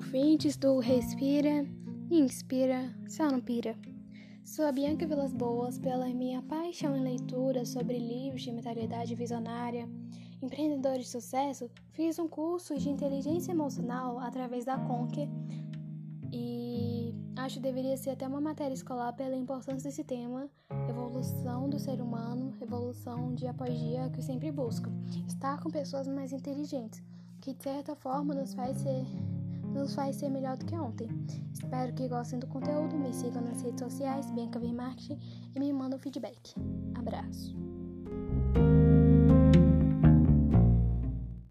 ouvintes do Respira, Inspira, Só pira. Sou a Bianca Vilas Boas pela minha paixão em leitura sobre livros de mentalidade visionária, empreendedores de sucesso. Fiz um curso de inteligência emocional através da Conquer e acho que deveria ser até uma matéria escolar pela importância desse tema, evolução do ser humano, evolução dia após dia que eu sempre busco. Estar com pessoas mais inteligentes, que de certa forma nos faz ser nos faz ser melhor do que ontem. Espero que gostem do conteúdo, me sigam nas redes sociais, Bianca V Marketing e me mandem um feedback. Abraço.